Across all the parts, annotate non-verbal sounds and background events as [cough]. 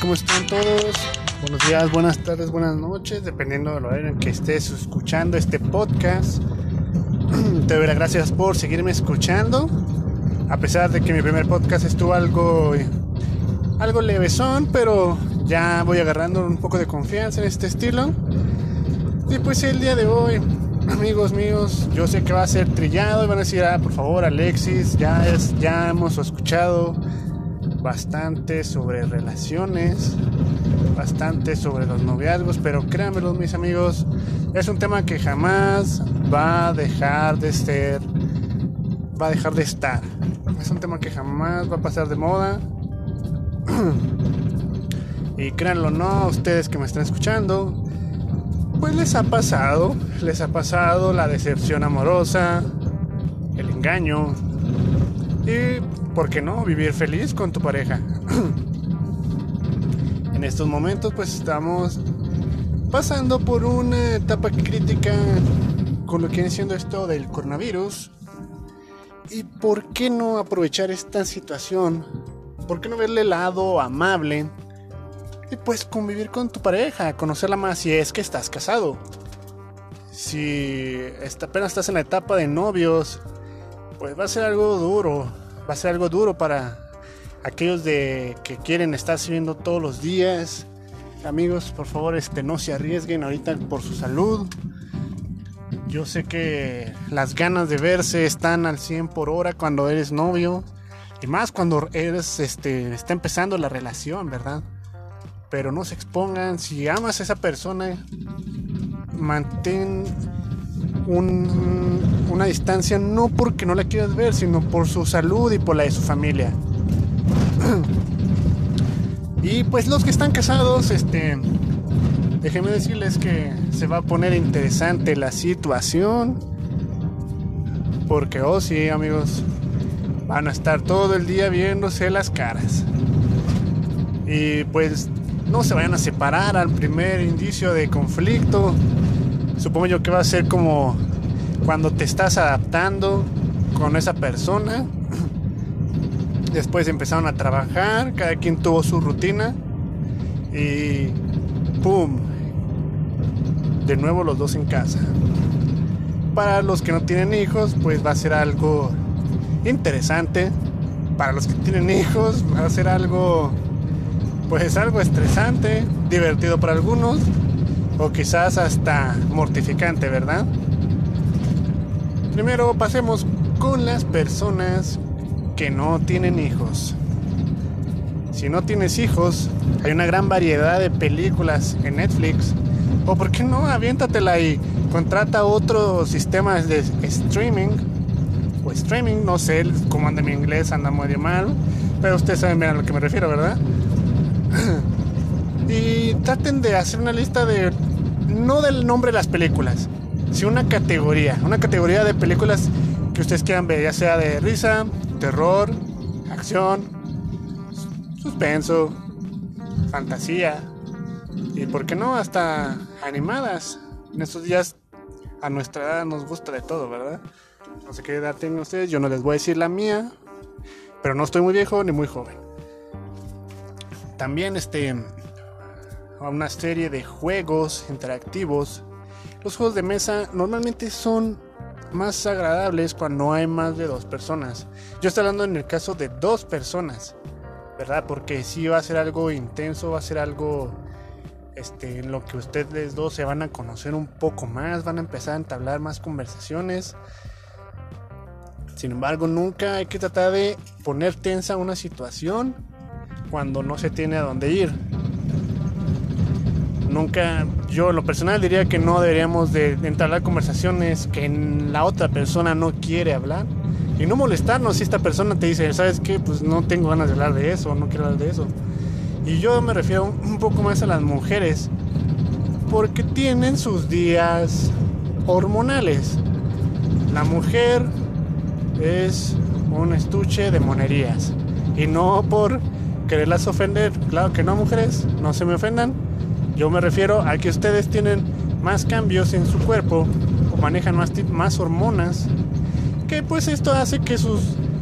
¿Cómo están todos? Buenos días, buenas tardes, buenas noches, dependiendo del horario en que estés escuchando este podcast. [clears throat] Te doy las gracias por seguirme escuchando. A pesar de que mi primer podcast estuvo algo, algo levesón, pero ya voy agarrando un poco de confianza en este estilo. Y pues el día de hoy, [clears throat] amigos míos, yo sé que va a ser trillado y van a decir, ah, por favor, Alexis, ya, es, ya hemos escuchado bastante sobre relaciones, bastante sobre los noviazgos, pero créanmelo mis amigos, es un tema que jamás va a dejar de ser, va a dejar de estar. Es un tema que jamás va a pasar de moda. [clears throat] y créanlo no, ustedes que me están escuchando, pues les ha pasado, les ha pasado la decepción amorosa, el engaño y ¿por qué no? Vivir feliz con tu pareja. [clears throat] en estos momentos pues estamos pasando por una etapa crítica con lo que viene siendo esto del coronavirus. ¿Y por qué no aprovechar esta situación? ¿Por qué no verle el lado amable? Y pues convivir con tu pareja, conocerla más si es que estás casado. Si apenas estás en la etapa de novios, pues va a ser algo duro va a ser algo duro para aquellos de que quieren estar sirviendo todos los días. Amigos, por favor, este, no se arriesguen ahorita por su salud. Yo sé que las ganas de verse están al 100 por hora cuando eres novio. Y más cuando eres, este, está empezando la relación, ¿verdad? Pero no se expongan. Si amas a esa persona, mantén una distancia no porque no la quieras ver, sino por su salud y por la de su familia. [clears throat] y pues los que están casados, este, déjenme decirles que se va a poner interesante la situación. Porque, oh sí, amigos, van a estar todo el día viéndose las caras. Y pues no se vayan a separar al primer indicio de conflicto Supongo yo que va a ser como cuando te estás adaptando con esa persona. [clears throat] Después empezaron a trabajar, cada quien tuvo su rutina y ¡pum! De nuevo los dos en casa. Para los que no tienen hijos, pues va a ser algo interesante. Para los que tienen hijos, va a ser algo, pues algo estresante, divertido para algunos o quizás hasta mortificante, ¿verdad? Primero pasemos con las personas que no tienen hijos. Si no tienes hijos, hay una gran variedad de películas en Netflix. O por qué no, aviéntatela y contrata otro sistema de streaming. O streaming, no sé cómo anda mi inglés, anda muy mal. Pero ustedes saben bien a lo que me refiero, ¿verdad? [clears throat] y traten de hacer una lista de no del nombre de las películas, sino una categoría, una categoría de películas que ustedes quieran ver, ya sea de risa, terror, acción, suspenso, fantasía y por qué no hasta animadas. En estos días a nuestra edad nos gusta de todo, ¿verdad? No sé qué edad tienen ustedes, yo no les voy a decir la mía, pero no estoy muy viejo ni muy joven. También este a una serie de juegos interactivos. Los juegos de mesa normalmente son más agradables cuando hay más de dos personas. Yo estoy hablando en el caso de dos personas, ¿verdad? Porque si va a ser algo intenso, va a ser algo este, en lo que ustedes dos se van a conocer un poco más, van a empezar a entablar más conversaciones. Sin embargo, nunca hay que tratar de poner tensa una situación cuando no se tiene a dónde ir nunca, yo en lo personal diría que no deberíamos de entablar conversaciones que la otra persona no quiere hablar y no molestarnos si esta persona te dice, ¿sabes qué? Pues no tengo ganas de hablar de eso, no quiero hablar de eso. Y yo me refiero un poco más a las mujeres, porque tienen sus días hormonales. La mujer es un estuche de monerías y no por quererlas ofender, claro que no mujeres, no se me ofendan, yo me refiero a que ustedes tienen más cambios en su cuerpo o manejan más, más hormonas, que pues esto hace que sus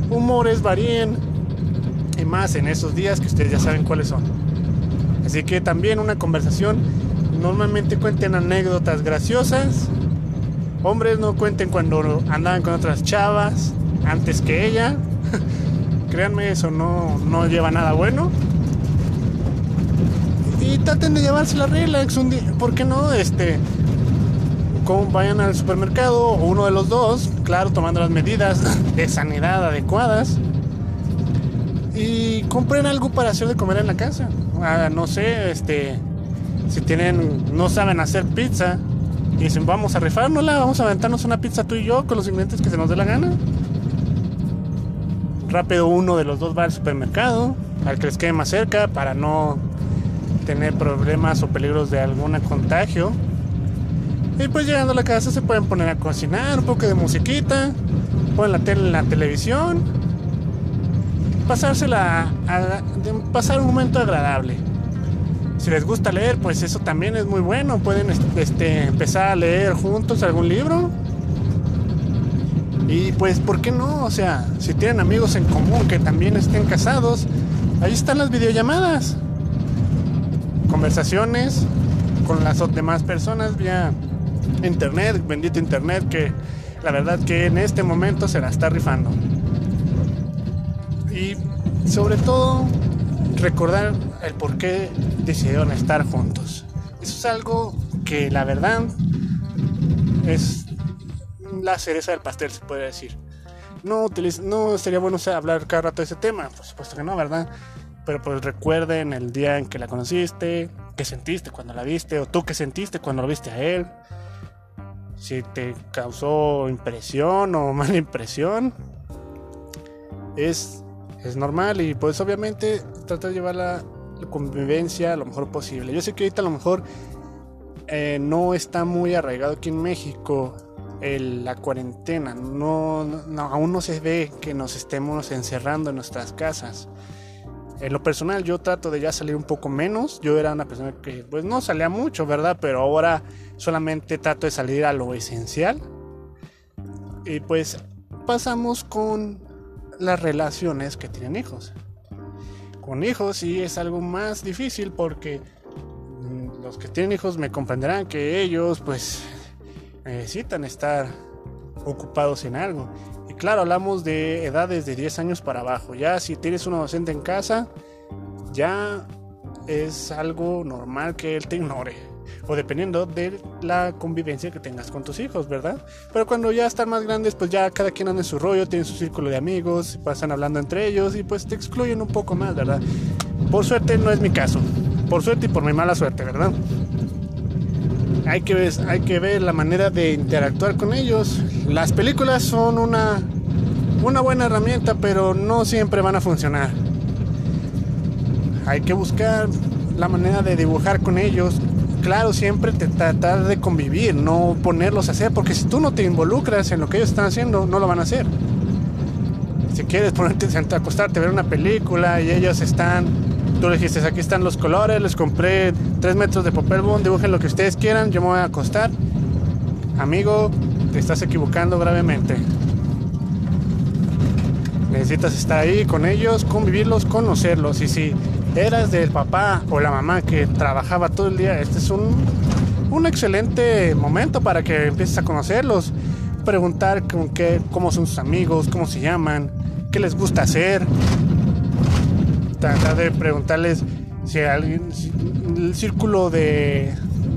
humores varíen y más en esos días que ustedes ya saben cuáles son. Así que también una conversación normalmente cuenten anécdotas graciosas. Hombres no cuenten cuando andaban con otras chavas antes que ella. [laughs] Créanme, eso no, no lleva nada bueno. Traten de llevarse la día. ¿Por qué no? Este. Como vayan al supermercado o uno de los dos, claro, tomando las medidas de sanidad adecuadas. Y compren algo para hacer de comer en la casa. Ah, no sé, este. Si tienen. No saben hacer pizza. Y dicen, vamos a rifárnosla, vamos a aventarnos una pizza tú y yo con los ingredientes que se nos dé la gana rápido uno de los dos va al supermercado, al que les quede más cerca, para no tener problemas o peligros de algún contagio. Y pues llegando a la casa se pueden poner a cocinar, un poco de musiquita, ponen la tele en la televisión, pasársela, a, pasar un momento agradable. Si les gusta leer, pues eso también es muy bueno. Pueden este, empezar a leer juntos algún libro y pues, ¿por qué no? O sea, si tienen amigos en común que también estén casados, ahí están las videollamadas. Conversaciones con las demás personas vía internet, bendito internet, que la verdad que en este momento se la está rifando. Y sobre todo, recordar el por qué decidieron estar juntos. Eso es algo que la verdad es la cereza del pastel, se puede decir. No, no sería bueno hablar cada rato de ese tema, por supuesto que no, ¿verdad? Pero pues recuerden el día en que la conociste, qué sentiste cuando la viste, o tú qué sentiste cuando lo viste a él. Si te causó impresión o [laughs] mala impresión. Es, es normal y pues obviamente trata de llevar la, convivencia lo mejor posible. Yo sé que ahorita a lo mejor eh, no está muy arraigado aquí en México la cuarentena. No, aún no se ve que nos estemos encerrando en nuestras casas. En lo personal yo trato de ya salir un poco menos. Yo era una persona que pues no salía mucho, ¿verdad? Pero ahora solamente trato de salir a lo esencial. Y pues pasamos con las relaciones que tienen hijos. Con hijos sí es algo más difícil porque mm, los que tienen hijos me comprenderán que ellos pues necesitan estar ocupados en algo. Claro, hablamos de edades de 10 años para abajo. Ya si tienes un docente en casa, ya es algo normal que él te ignore. O dependiendo de la convivencia que tengas con tus hijos, ¿verdad? Pero cuando ya están más grandes, pues ya cada quien anda en su rollo, tiene su círculo de amigos, pasan hablando entre ellos y pues te excluyen un poco más, ¿verdad? Por suerte no es mi caso. Por suerte y por mi mala suerte, ¿verdad? hay que, ver, hay que ver la manera de interactuar con ellos. Las películas son una, una buena herramienta, pero no siempre van a funcionar. Hay que buscar la manera de dibujar con ellos. Claro, siempre tratar de convivir, no ponerlos a hacer, porque si tú no te involucras en lo que ellos están haciendo, no lo van a hacer. Si quieres ponerte a acostarte ver una película y ellos están Tú le dijiste, aquí están los colores, les compré 3 metros de papel bond, dibujen lo que ustedes quieran, yo me voy a acostar. Amigo, te estás equivocando gravemente. Necesitas estar ahí con ellos, convivirlos, conocerlos. Y si eras del papá o la mamá que trabajaba todo el día, este es un, un excelente momento para que empieces a conocerlos. Preguntar con qué, cómo son sus amigos, cómo se llaman, qué les gusta hacer tratar de preguntarles si alguien, el círculo de,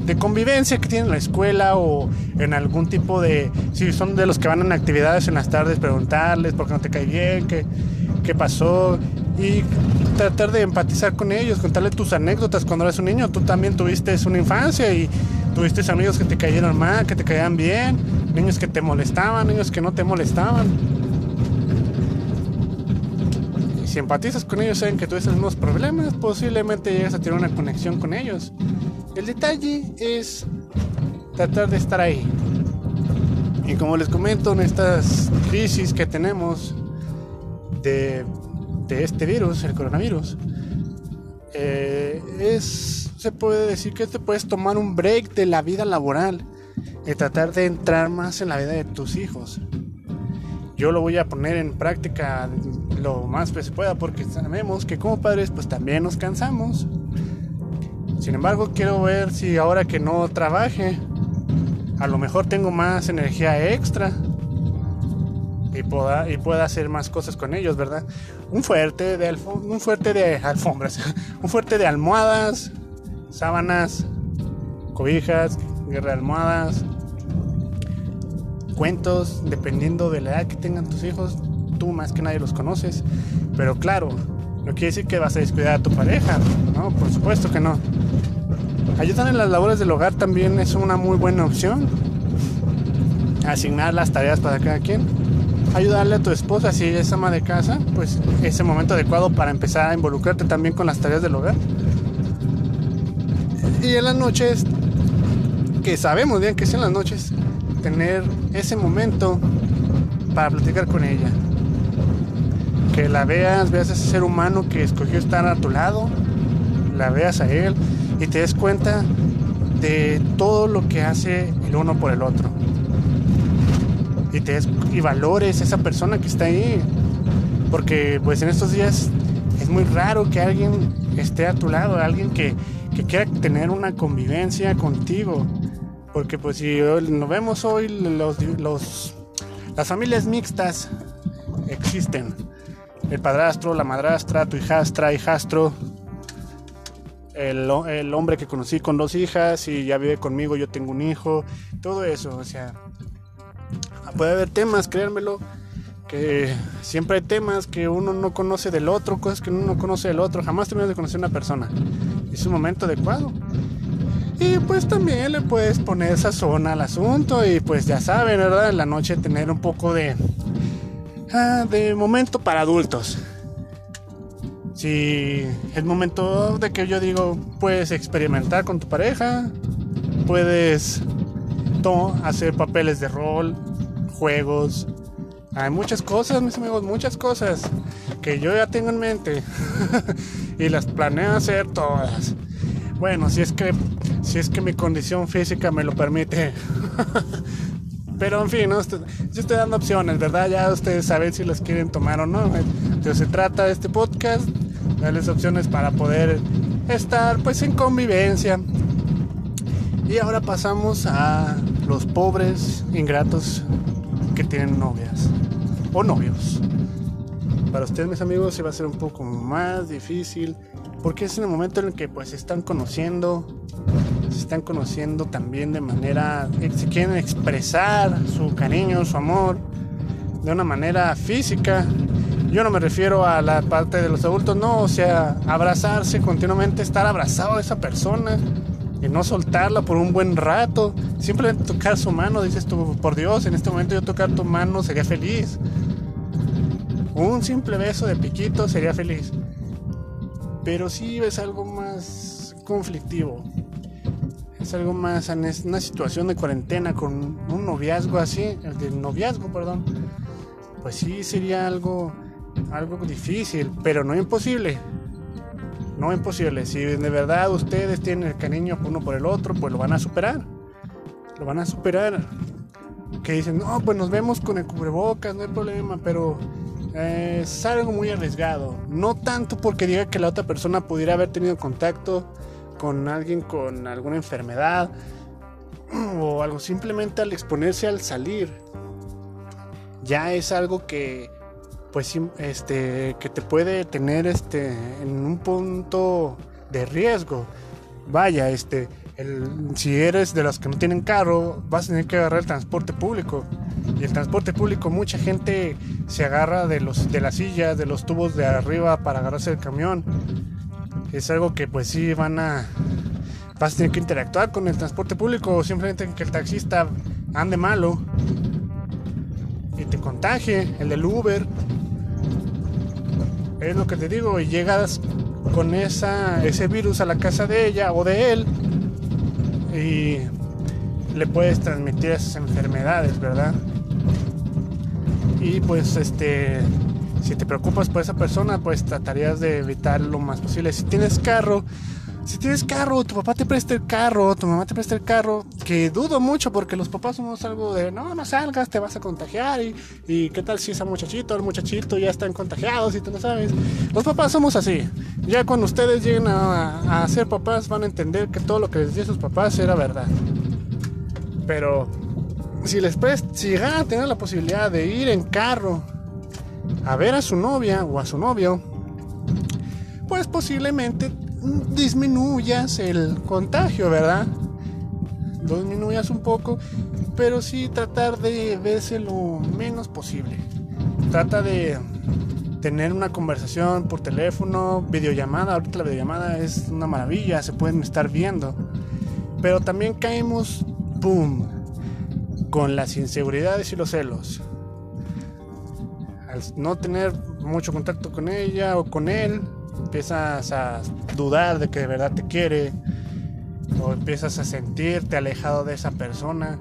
de convivencia que tienen en la escuela o en algún tipo de, si son de los que van en actividades en las tardes, preguntarles por qué no te cae bien, qué, qué pasó y tratar de empatizar con ellos, contarles tus anécdotas cuando eras un niño. Tú también tuviste una infancia y tuviste amigos que te cayeron mal, que te caían bien, niños que te molestaban, niños que no te molestaban si empatizas con ellos, saben que tú tienes unos problemas, posiblemente llegas a tener una conexión con ellos. El detalle es tratar de estar ahí. Y como les comento, en estas crisis que tenemos de, este virus, el coronavirus, eh, se puede decir que te puedes tomar un break de la vida laboral y tratar de entrar más en la vida de tus hijos yo lo voy a poner en práctica lo más que se pueda porque sabemos que como padres pues también nos cansamos Sin embargo, quiero ver si ahora que no trabaje, a lo mejor tengo más energía extra y pueda, y pueda hacer más cosas con ellos, ¿verdad? Un fuerte de, un fuerte de alfombras, [laughs] un fuerte de almohadas, sábanas, cobijas, guerra de almohadas, cuentos, dependiendo de la edad que tengan tus hijos, tú más que nadie los conoces, pero claro, no quiere decir que vas a descuidar a tu pareja, ¿no? Por supuesto que no. Ayudar en las labores del hogar también es una muy buena opción. Asignar las tareas para cada quien. Ayudarle a tu esposa si es ama de casa, pues es el momento adecuado para empezar a involucrarte también con las tareas del hogar. Y en las noches, que sabemos bien que es en las noches, tener ese momento para platicar con ella. Que la veas, veas a ese ser humano que escogió estar a tu lado, la veas a él y te des cuenta de todo lo que hace el uno por el otro. Y, te y valores esa persona que está ahí. Porque pues en estos días es muy raro que alguien esté a tu lado, alguien que, que quiera tener una convivencia contigo. Porque pues si nos vemos hoy, los, las familias mixtas existen. El padrastro, la madrastra, tu hijastra, hijastro, el, el, hombre que conocí con dos hijas y ya vive conmigo, yo tengo un hijo, todo eso, o sea, puede haber temas, créanmelo, que siempre hay temas que uno no conoce del otro, cosas que uno no conoce del otro, jamás terminas de conocer a una persona. Es un momento adecuado. Y pues también le puedes poner esa zona al asunto y pues ya saben, ¿verdad? En la noche tener un poco de, ah, de momento para adultos si es momento de que yo digo, puedes experimentar con tu pareja, puedes hacer papeles de rol, juegos. Hay muchas cosas, mis amigos, muchas cosas que yo ya tengo en mente [laughs] y las planeo hacer todas. Bueno, si es que si es que mi condición física me lo permite. [laughs] Pero en fin, ¿no? yo estoy dando opciones, ¿verdad? Ya ustedes saben si las quieren tomar o no. Entonces se trata de este podcast darles opciones para poder estar pues en convivencia. Y ahora pasamos a los pobres ingratos que tienen novias o novios. Para ustedes mis amigos se va a ser un poco más difícil porque es en el momento en el que pues se están conociendo, se están conociendo también de manera, si quieren expresar su cariño, su amor de una manera física, yo no me refiero a la parte de los adultos, no, o sea, abrazarse continuamente, estar abrazado a esa persona y no soltarla por un buen rato. Simplemente tocar su mano, dices tú, por Dios, en este momento yo tocar tu mano sería feliz. Un simple beso de piquito sería feliz. Pero si ves algo más conflictivo. Es algo más en una situación de cuarentena con un noviazgo así, el de noviazgo, perdón. Pues sí sería algo algo difícil, pero no imposible. No imposible. Si de verdad ustedes tienen el cariño uno por el otro, pues lo van a superar. Lo van a superar. Que dicen, no, pues nos vemos con el cubrebocas, no hay problema, pero eh, es algo muy arriesgado. No tanto porque diga que la otra persona pudiera haber tenido contacto con alguien con alguna enfermedad [clears throat] o algo, simplemente al exponerse al salir. Ya es algo que pues este que te puede tener este en un punto de riesgo. Vaya este si eres de los que no tienen carro vas a tener que agarrar el transporte público. Y el transporte público mucha gente se agarra de los de las sillas de los tubos de arriba para agarrarse el camión. Es algo que pues sí van a vas a tener que interactuar con el transporte público o simplemente que el taxista ande malo y te contagie el del Uber es lo que te digo, y llegas con esa, ese virus a la casa de ella o de él y le puedes transmitir esas enfermedades, ¿verdad? Y pues este, si te preocupas por esa persona, pues tratarías de evitar lo más posible. Si tienes carro, si tienes carro, tu papá te presta el carro, tu mamá te presta el carro, que dudo mucho porque los papás somos algo de, no, no salgas, te vas a contagiar y, qué tal si ese muchachito, el muchachito ya están contagiados y tú no sabes. Los papás somos así. Ya cuando ustedes lleguen a, ser papás van a entender que todo lo que les decían sus papás era verdad. Pero si les si llegan a tener la posibilidad de ir en carro a ver a su novia o a su novio, pues posiblemente disminuyas el contagio, ¿verdad? Disminuyas un poco, pero sí tratar de verse lo menos posible. Trata de tener una conversación por teléfono, videollamada. Ahorita la videollamada es una maravilla, se pueden estar viendo. Pero también caemos, ¡pum!, con las inseguridades y los celos. Al no tener mucho contacto con ella o con él, empiezas a dudar de que de verdad te quiere o empiezas a sentirte alejado de esa persona.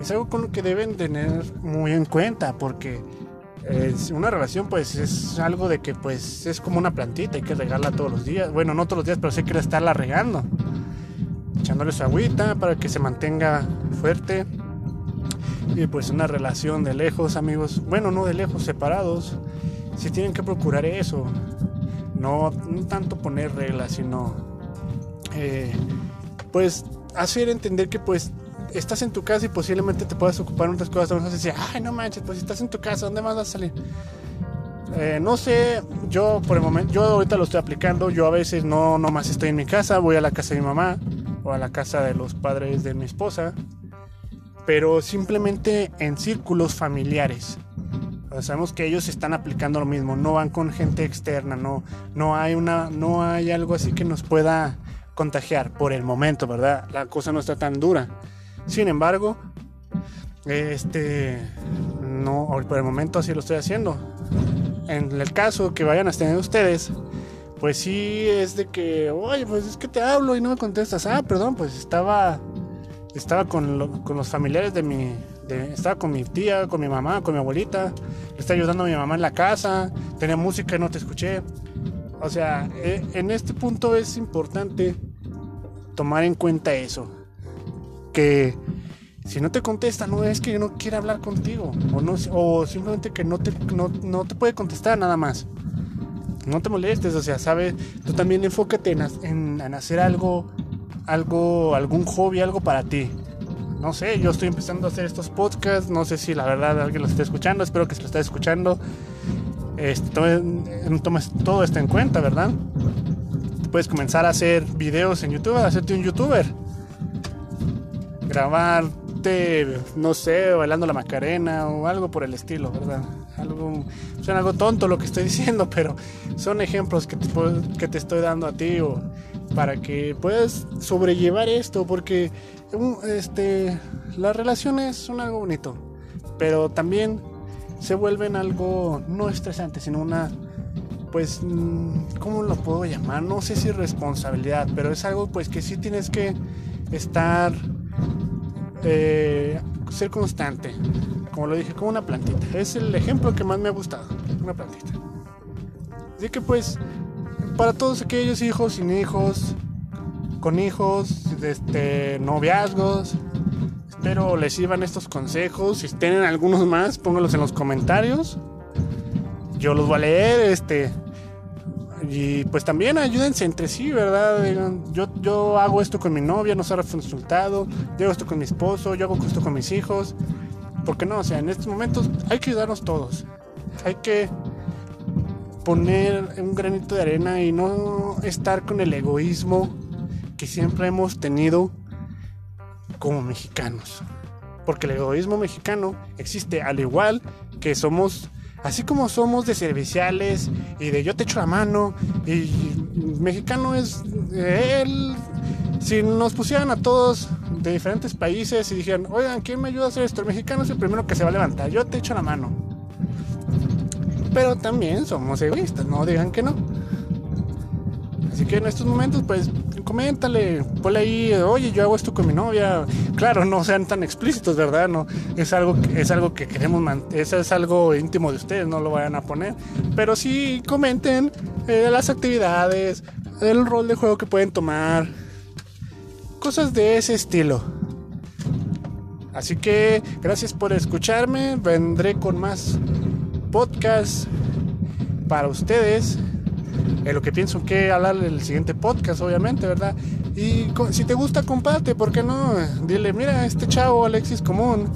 Es algo con lo que deben tener muy en cuenta porque una relación pues es algo de que pues es como una plantita, hay que regarla todos los días. Bueno, no todos los días, pero sí hay que estarla regando. Echándole su agüita para que se mantenga fuerte. Y pues una relación de lejos, amigos, bueno, no de lejos, separados, si tienen que procurar eso. No, no tanto poner reglas, sino eh, pues hacer entender que pues estás en tu casa y posiblemente te puedas ocupar en otras cosas. No decir, ay, no manches, pues estás en tu casa, ¿dónde más vas a salir? Eh, no sé, yo por el momento, yo ahorita lo estoy aplicando. Yo a veces no más estoy en mi casa, voy a la casa de mi mamá o a la casa de los padres de mi esposa, pero simplemente en círculos familiares. sabemos que ellos están aplicando lo mismo, no van con gente externa, no, no hay una, no hay algo así que nos pueda contagiar por el momento, ¿verdad? La cosa no está tan dura. Sin embargo, este, no, por el momento así lo estoy haciendo. En el caso que vayan a tener ustedes, pues sí es de que, oye, pues es que te hablo y no me contestas. Ah, perdón, pues estaba, estaba con, con los familiares de mi, estaba con mi tía, con mi mamá, con mi abuelita. Estaba ayudando a mi mamá en la casa. Tenía música y no te escuché. O sea, eh, en este punto es importante tomar en cuenta eso que si no te contesta, no es que no quiere hablar contigo, o, no, o simplemente que no te, no, te puede contestar nada más. No te molestes, o sea, sabes, tú también enfócate en, en, hacer algo, algo, algún hobby, algo para ti. No sé, yo estoy empezando a hacer estos podcasts, no sé si la verdad alguien los está escuchando, espero que se lo esté escuchando. Este, tomes todo esto en cuenta, ¿verdad? Puedes comenzar a hacer videos en YouTube, hacerte un youtuber grabarte, no sé, bailando la macarena o algo por el estilo, ¿verdad? Algo, suena algo tonto lo que estoy [laughs] diciendo, pero son ejemplos que te, que te estoy dando a ti o para que puedas sobrellevar esto, porque este, las relaciones son algo bonito, pero también se vuelven algo no estresante, sino una, pues, mm, ¿cómo lo puedo llamar? No sé si responsabilidad, pero es algo pues que sí tienes que estar eh, ser constante. Como lo dije, como una plantita. Es el ejemplo que más me ha gustado. Una plantita. Así que pues, para todos aquellos hijos sin hijos, con hijos, este, noviazgos, espero les sirvan estos consejos. Si tienen algunos más, pónganlos en los comentarios. Yo los voy a leer, este y pues también ayúdense entre sí, ¿verdad? yo, yo hago esto con mi novia, no se ha resultado, yo hago esto con mi esposo, yo hago esto con mis hijos. ¿Por qué no? O sea, en estos momentos hay que ayudarnos todos. Hay que poner un granito de arena y no estar con el egoísmo que siempre hemos tenido como mexicanos. Porque el egoísmo mexicano existe al igual que somos así como somos de serviciales y de yo te echo la mano y mexicano es él si nos pusieran a todos de diferentes países y dijeran oigan quién me ayuda a hacer esto el mexicano es el primero que se va a levantar yo te echo la mano pero también somos egoístas no digan que no. Así que en estos momentos pues coméntale, ponle ahí, oye, yo hago esto con mi novia. Claro, no sean tan explícitos, ¿verdad? No, es algo, es algo que queremos, eso es algo íntimo de ustedes, no lo vayan a poner. Pero sí comenten eh, las actividades, el rol de juego que pueden tomar, cosas de ese estilo. Así que gracias por escucharme, vendré con más podcasts para ustedes. En lo que pienso que hablar el siguiente podcast, obviamente, ¿verdad? Y si te gusta, comparte, ¿por qué no? Dile, mira, este chavo Alexis Común,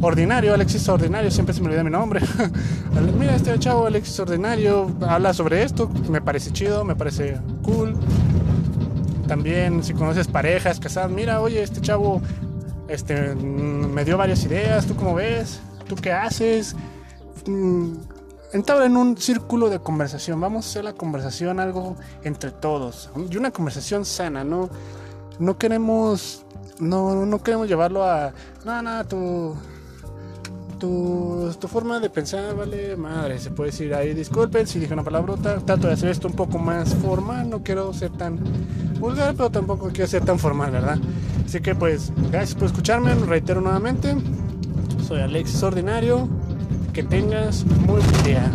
ordinario, Alexis Ordinario, siempre se me olvida mi nombre. [laughs] mira, este chavo Alexis Ordinario habla sobre esto, me parece chido, me parece cool. También si conoces parejas casadas, mira, oye, este chavo este, me dio varias ideas, ¿tú cómo ves? ¿Tú qué haces? Mm, entabla en un círculo de conversación. Vamos a hacer la conversación algo entre todos. Y una conversación sana, ¿no? No queremos. No, no queremos llevarlo a. No, no, tu. Tu, tu forma de pensar, vale, madre, se puede decir ahí, disculpen si dije una palabrota, trato de hacer esto un poco más formal, no quiero ser tan vulgar, pero tampoco quiero ser tan formal, ¿verdad? Así que pues, gracias por escucharme, reitero nuevamente, soy Alexis Ordinario, que tengas muy buen día.